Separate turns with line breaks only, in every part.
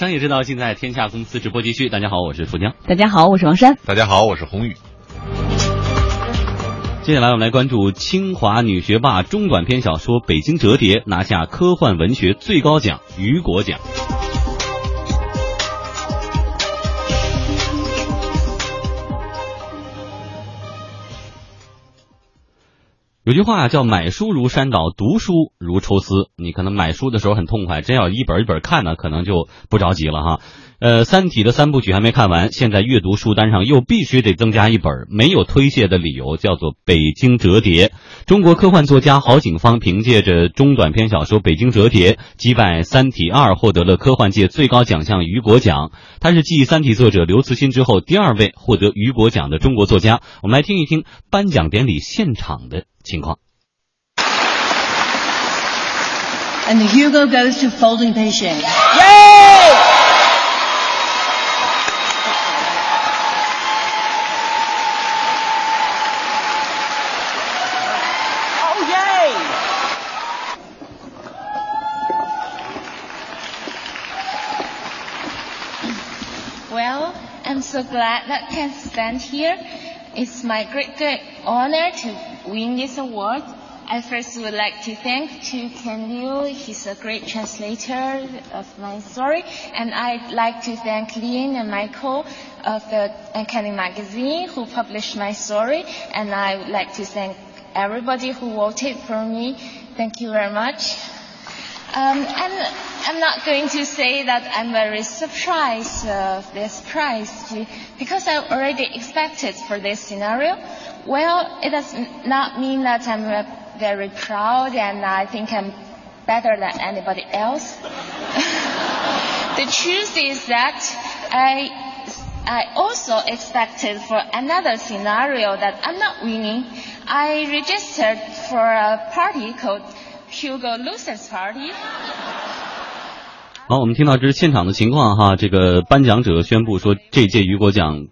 商业之道尽在天下公司直播继续。大家好，我是富江。
大家好，我是王珊。
大家好，我是宏宇。
接下来我们来关注清华女学霸中短篇小说《北京折叠》拿下科幻文学最高奖雨果奖。有句话叫“买书如山倒，读书如抽丝”。你可能买书的时候很痛快，真要一本一本看呢，可能就不着急了哈。呃，《三体》的三部曲还没看完，现在阅读书单上又必须得增加一本，没有推卸的理由，叫做《北京折叠》。中国科幻作家郝景芳凭借着中短篇小说《北京折叠》击败《三体二》，获得了科幻界最高奖项雨果奖。他是继《三体》作者刘慈欣之后第二位获得雨果奖的中国作家。我们来听一听颁奖典礼现场的情况。
And the Hugo goes to Folding Beijing.
So glad that I can stand here. It's my great, great honor to win this award. I first would like to thank to Ken Liu. He's a great translator of my story. And I'd like to thank Lin and Michael of the Uncanny Magazine who published my story. And I would like to thank everybody who voted for me. Thank you very much. Um, and I'm not going to say that I'm very surprised of this prize because I already expected for this scenario. Well, it does not mean that I'm very proud and I think I'm better than anybody else. the truth is that I, I also expected for another scenario that I'm not winning. I registered for a party called Hugo Losers Party.
好，我们听到这是现场的情况哈。这个颁奖者宣布说，这届雨果奖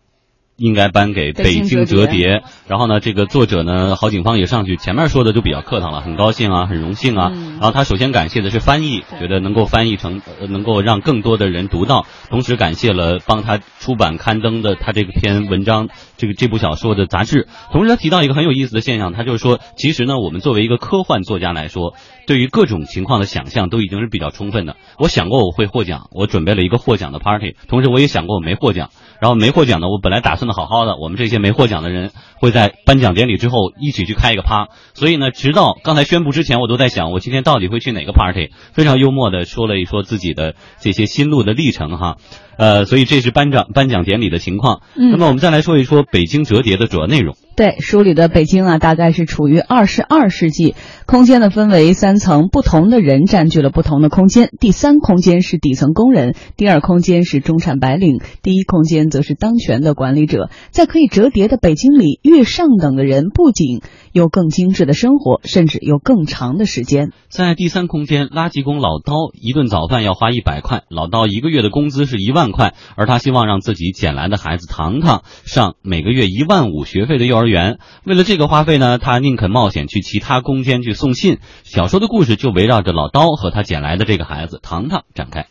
应该颁给《北京折叠》。然后呢，这个作者呢，郝景芳也上去，前面说的就比较客套了，很高兴啊，很荣幸啊。然后他首先感谢的是翻译，觉得能够翻译成，呃能够让更多的人读到，同时感谢了帮他出版刊登的他这篇文章，这个这部小说的杂志。同时他提到一个很有意思的现象，他就是说，其实呢，我们作为一个科幻作家来说，对于各种情况的想象都已经是比较充分的。我想过我会获奖，我准备了一个获奖的 party，同时我也想过我没获奖，然后没获奖的，我本来打算的好好的，我们这些没获奖的人会在颁奖典礼之后一起去开一个趴。所以呢，直到刚才宣布之前，我都在想，我今天到底会去哪个 party？非常幽默的说了一说自己的这些心路的历程哈。呃，所以这是颁奖颁奖典礼的情况。
嗯
那么我们再来说一说《北京折叠》的主要内容。
对，书里的北京啊，大概是处于二十二世纪，空间呢分为三层，不同的人占据了不同的空间。第三空间是底层工人，第二空间是中产白领，第一空间则是当权的管理者。在可以折叠的北京里，越上等的人不仅有更精致的生活，甚至有更长的时间。
在第三空间，垃圾工老刀一顿早饭要花一百块，老刀一个月的工资是一万块，而他希望让自己捡来的孩子糖糖上每个月一万五学费的幼儿园。为了这个花费呢，他宁肯冒险去其他空间去送信。小说的故事就围绕着老刀和他捡来的这个孩子糖糖展开。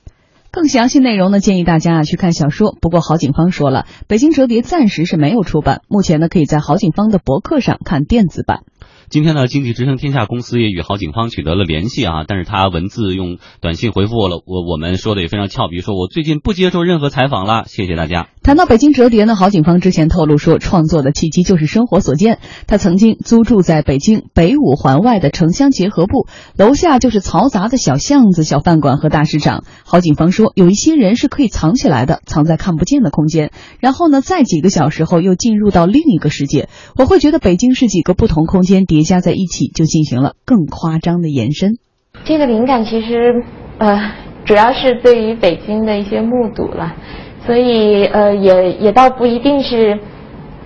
更详细内容呢，建议大家啊去看小说。不过郝景芳说了，《北京折叠》暂时是没有出版，目前呢可以在郝景芳的博客上看电子版。
今天呢，经济之声天下公司也与郝景芳取得了联系啊，但是他文字用短信回复了我，我们说的也非常俏皮，说我最近不接受任何采访了，谢谢大家。
谈到北京折叠呢，郝景芳之前透露说，创作的契机就是生活所见。他曾经租住在北京北五环外的城乡结合部，楼下就是嘈杂的小巷子、小饭馆和大市场。郝景芳说，有一些人是可以藏起来的，藏在看不见的空间，然后呢，在几个小时后又进入到另一个世界。我会觉得北京是几个不同空间叠加在一起，就进行了更夸张的延伸。
这个灵感其实，呃，主要是对于北京的一些目睹了，所以呃，也也倒不一定是，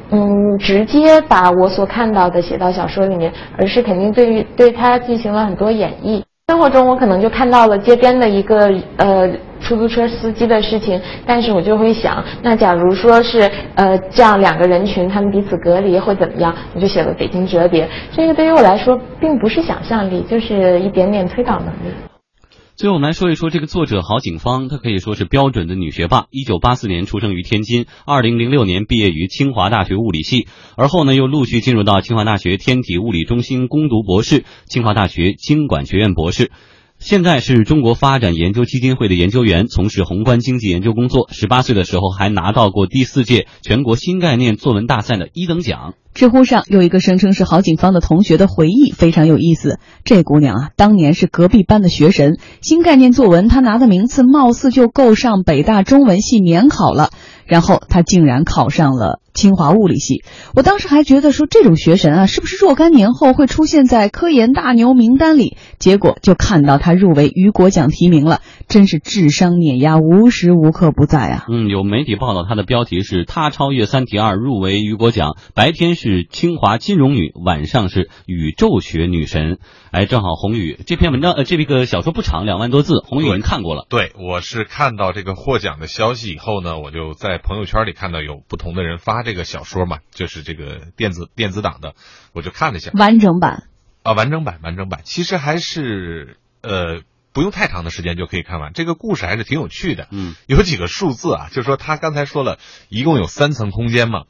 嗯，直接把我所看到的写到小说里面，而是肯定对于对它进行了很多演绎。生活中我可能就看到了街边的一个呃出租车司机的事情，但是我就会想，那假如说是呃这样两个人群他们彼此隔离会怎么样？我就写了北京折叠，这个对于我来说并不是想象力，就是一点点推导能力。
最后我们来说一说这个作者郝景芳，她可以说是标准的女学霸。一九八四年出生于天津，二零零六年毕业于清华大学物理系，而后呢又陆续进入到清华大学天体物理中心攻读博士，清华大学经管学院博士。现在是中国发展研究基金会的研究员，从事宏观经济研究工作。十八岁的时候还拿到过第四届全国新概念作文大赛的一等奖。
知乎上有一个声称是郝景芳的同学的回忆，非常有意思。这姑娘啊，当年是隔壁班的学神，新概念作文她拿的名次貌似就够上北大中文系免考了。然后她竟然考上了清华物理系。我当时还觉得说这种学神啊，是不是若干年后会出现在科研大牛名单里？结果就看到她入围雨果奖提名了，真是智商碾压无时无刻不在啊！
嗯，有媒体报道她的标题是“她超越三体二入围雨果奖”，白天是清华金融女，晚上是宇宙学女神。哎，正好宏宇这篇文章呃，这个小说不长，两万多字，宏宇已经看过了。
对，我是看到这个获奖的消息以后呢，我就在朋友圈里看到有不同的人发这个小说嘛，就是这个电子电子档的，我就看了一下
完整版
啊，完整版完整版，其实还是呃不用太长的时间就可以看完。这个故事还是挺有趣的，
嗯，
有几个数字啊，就是说他刚才说了一共有三层空间嘛，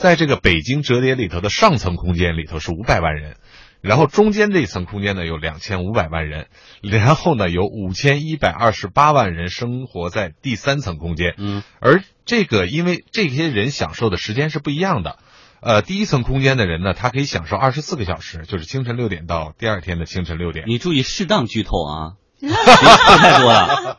在这个北京折叠里头的上层空间里头是五百万人。然后中间这一层空间呢有两千五百万人，然后呢有五千一百二十八万人生活在第三层空间。
嗯，
而这个因为这些人享受的时间是不一样的，呃，第一层空间的人呢，他可以享受二十四个小时，就是清晨六点到第二天的清晨六点。
你注意适当剧透啊，别说太多了。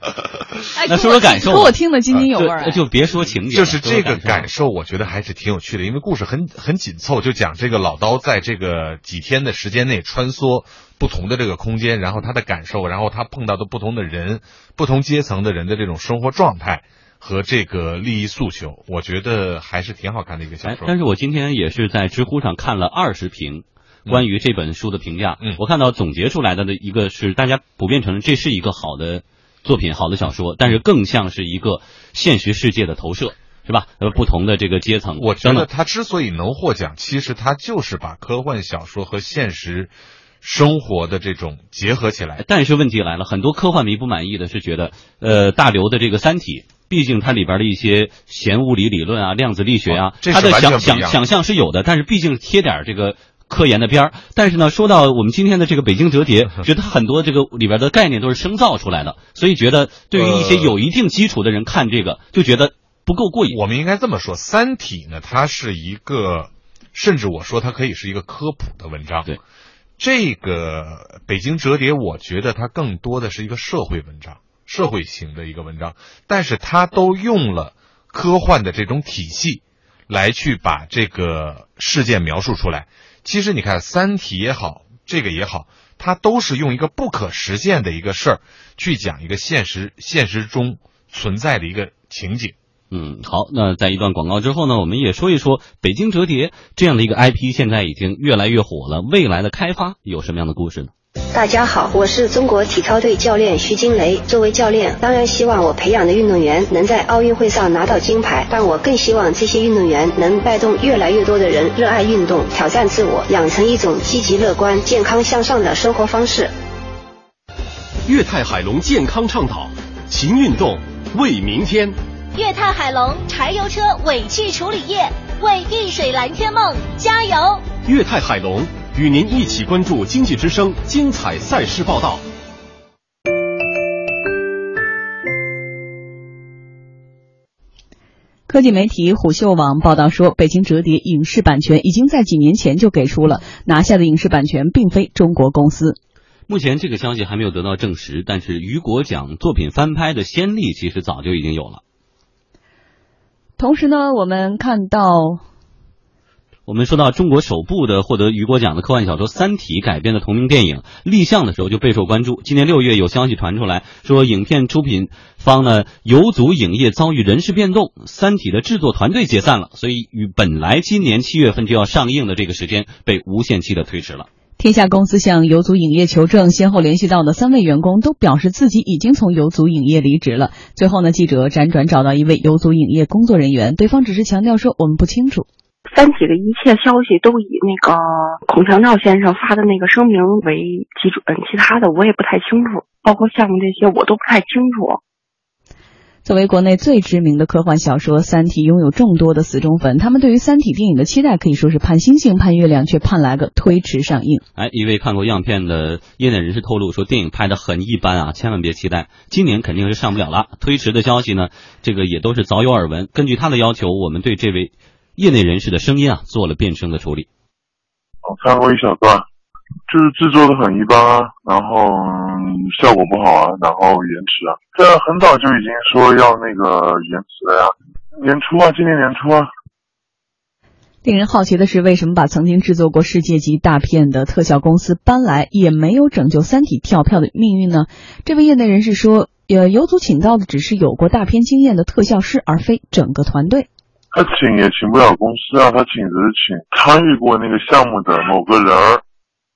那说说感受，
给我听得津津有味儿。
就别说情节，
就是这个感受，我觉得还是挺有趣的，因为故事很很紧凑，就讲这个老刀在这个几天的时间内穿梭不同的这个空间，然后他的感受，然后他碰到的不同的人、不同阶层的人的这种生活状态和这个利益诉求，我觉得还是挺好看的一个小说。
但是我今天也是在知乎上看了二十评关于这本书的评价，
嗯，
我看到总结出来的的一个是大家普遍承认这是一个好的。作品好的小说，但是更像是一个现实世界的投射，是吧？呃，不同的这个阶层，
我觉得他之所以能获奖，其实他就是把科幻小说和现实生活的这种结合起来。
但是问题来了，很多科幻迷不满意的是觉得，呃，大刘的这个《三体》，毕竟它里边的一些弦物理理论啊、量子力学啊，它的想想想象是有的，但是毕竟贴点这个。科研的边儿，但是呢，说到我们今天的这个北京折叠，觉得很多这个里边的概念都是生造出来的，所以觉得对于一些有一定基础的人看这个，就觉得不够过瘾。
我们应该这么说，《三体》呢，它是一个，甚至我说它可以是一个科普的文章。
对，
这个北京折叠，我觉得它更多的是一个社会文章，社会型的一个文章，但是它都用了科幻的这种体系来去把这个事件描述出来。其实你看，《三体》也好，这个也好，它都是用一个不可实现的一个事儿，去讲一个现实现实中存在的一个情景。
嗯，好，那在一段广告之后呢，我们也说一说《北京折叠》这样的一个 IP，现在已经越来越火了，未来的开发有什么样的故事呢？
大家好，我是中国体操队教练徐金雷。作为教练，当然希望我培养的运动员能在奥运会上拿到金牌，但我更希望这些运动员能带动越来越多的人热爱运动、挑战自我，养成一种积极乐观、健康向上的生活方式。
粤泰海龙健康倡导，勤运动为明天。
粤泰海龙柴油车尾气处理液，为遇水蓝天梦加油。
粤泰海龙。与您一起关注经济之声精彩赛事报道。
科技媒体虎嗅网报道说，北京折叠影视版权已经在几年前就给出了，拿下的影视版权并非中国公司。
目前这个消息还没有得到证实，但是雨果奖作品翻拍的先例其实早就已经有了。
同时呢，我们看到。
我们说到中国首部的获得雨果奖的科幻小说《三体》改编的同名电影立项的时候就备受关注。今年六月有消息传出来说，影片出品方呢游族影业遭遇人事变动，《三体》的制作团队解散了，所以与本来今年七月份就要上映的这个时间被无限期的推迟了。
天下公司向游族影业求证，先后联系到的三位员工都表示自己已经从游族影业离职了。最后呢，记者辗转找到一位游族影业工作人员，对方只是强调说我们不清楚。
三体的一切消息都以那个孔祥照先生发的那个声明为基准，其他的我也不太清楚，包括项目这些我都不太清楚。
作为国内最知名的科幻小说，《三体》拥有众多的死忠粉，他们对于《三体》电影的期待可以说是盼星星盼月亮，却盼来个推迟上映。
哎，一位看过样片的业内人士透露说，电影拍的很一般啊，千万别期待，今年肯定是上不了了。推迟的消息呢，这个也都是早有耳闻。根据他的要求，我们对这位业内人士的声音啊做了变声的处理。
我看过一小段。就是制作的很一般啊，然后效果不好啊，然后延迟啊。这很早就已经说要那个延迟了呀，年初啊，今年年初啊。
令人好奇的是，为什么把曾经制作过世界级大片的特效公司搬来，也没有拯救《三体》跳票的命运呢？这位业内人士说，呃，有组请到的只是有过大片经验的特效师，而非整个团队。
他请也请不了公司啊，他请只是请参与过那个项目的某个人儿。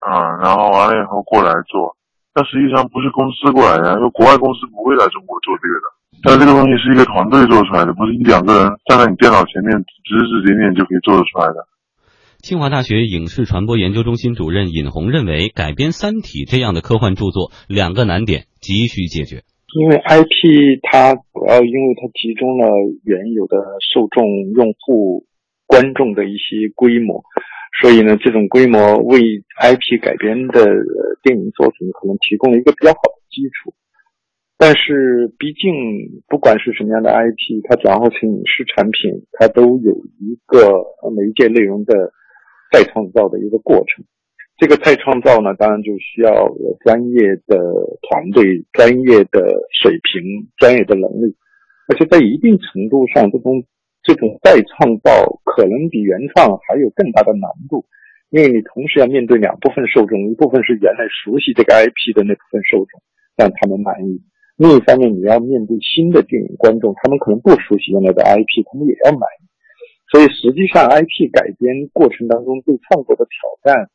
啊，然后完了以后过来做，但实际上不是公司过来的，因为国外公司不会来中国做这个的。但这个东西是一个团队做出来的，不是一两个人站在你电脑前面指指点点就可以做得出来的。
清华大学影视传播研究中心主任尹红认为，改编《三体》这样的科幻著作，两个难点急需解决。
因为 IP 它主要因为它集中了原有的受众、用户、观众的一些规模。所以呢，这种规模为 IP 改编的电影作品可能提供了一个比较好的基础。但是，毕竟不管是什么样的 IP，它转化成影视产品，它都有一个媒介内容的再创造的一个过程。这个再创造呢，当然就需要专业的团队、专业的水平、专业的能力，而且在一定程度上，这种。这种再创造可能比原创还有更大的难度，因为你同时要面对两部分受众，一部分是原来熟悉这个 IP 的那部分受众，让他们满意；另一方面，你要面对新的电影观众，他们可能不熟悉原来的 IP，他们也要满意。所以，实际上 IP 改编过程当中对创作的挑战，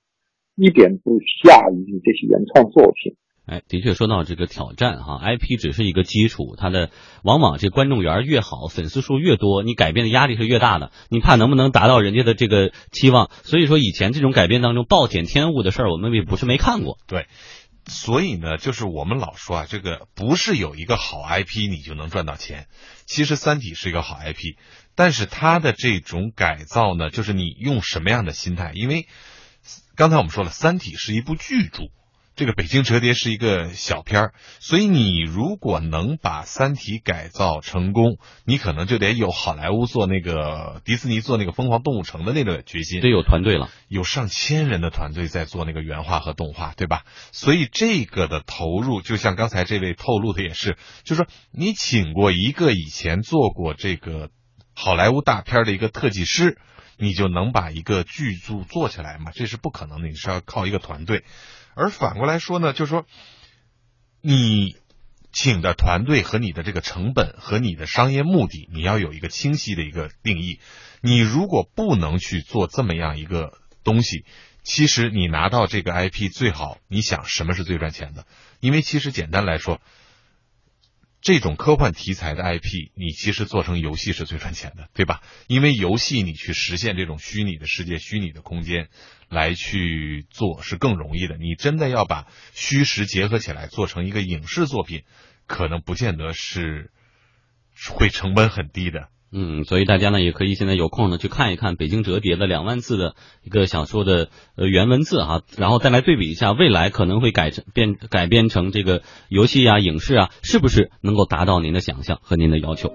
一点不下于这些原创作品。
哎，的确说到这个挑战哈，IP 只是一个基础，它的往往这观众缘越好，粉丝数越多，你改变的压力是越大的，你怕能不能达到人家的这个期望？所以说以前这种改编当中暴殄天物的事儿，我们也不是没看过。
对，所以呢，就是我们老说啊，这个不是有一个好 IP 你就能赚到钱。其实《三体》是一个好 IP，但是它的这种改造呢，就是你用什么样的心态？因为刚才我们说了，《三体》是一部巨著。这个《北京折叠》是一个小片儿，所以你如果能把《三体》改造成功，你可能就得有好莱坞做那个迪士尼做那个《疯狂动物城》的那个决心，
得有团队了，
有上千人的团队在做那个原画和动画，对吧？所以这个的投入，就像刚才这位透露的也是，就是说你请过一个以前做过这个好莱坞大片的一个特技师。你就能把一个剧组做起来吗？这是不可能的，你是要靠一个团队。而反过来说呢，就是说，你请的团队和你的这个成本和你的商业目的，你要有一个清晰的一个定义。你如果不能去做这么样一个东西，其实你拿到这个 IP 最好，你想什么是最赚钱的？因为其实简单来说。这种科幻题材的 IP，你其实做成游戏是最赚钱的，对吧？因为游戏你去实现这种虚拟的世界、虚拟的空间来去做是更容易的。你真的要把虚实结合起来做成一个影视作品，可能不见得是会成本很低的。
嗯，所以大家呢也可以现在有空呢去看一看《北京折叠》的两万字的一个小说的呃原文字哈，然后再来对比一下未来可能会改成变改编成这个游戏啊、影视啊，是不是能够达到您的想象和您的要求？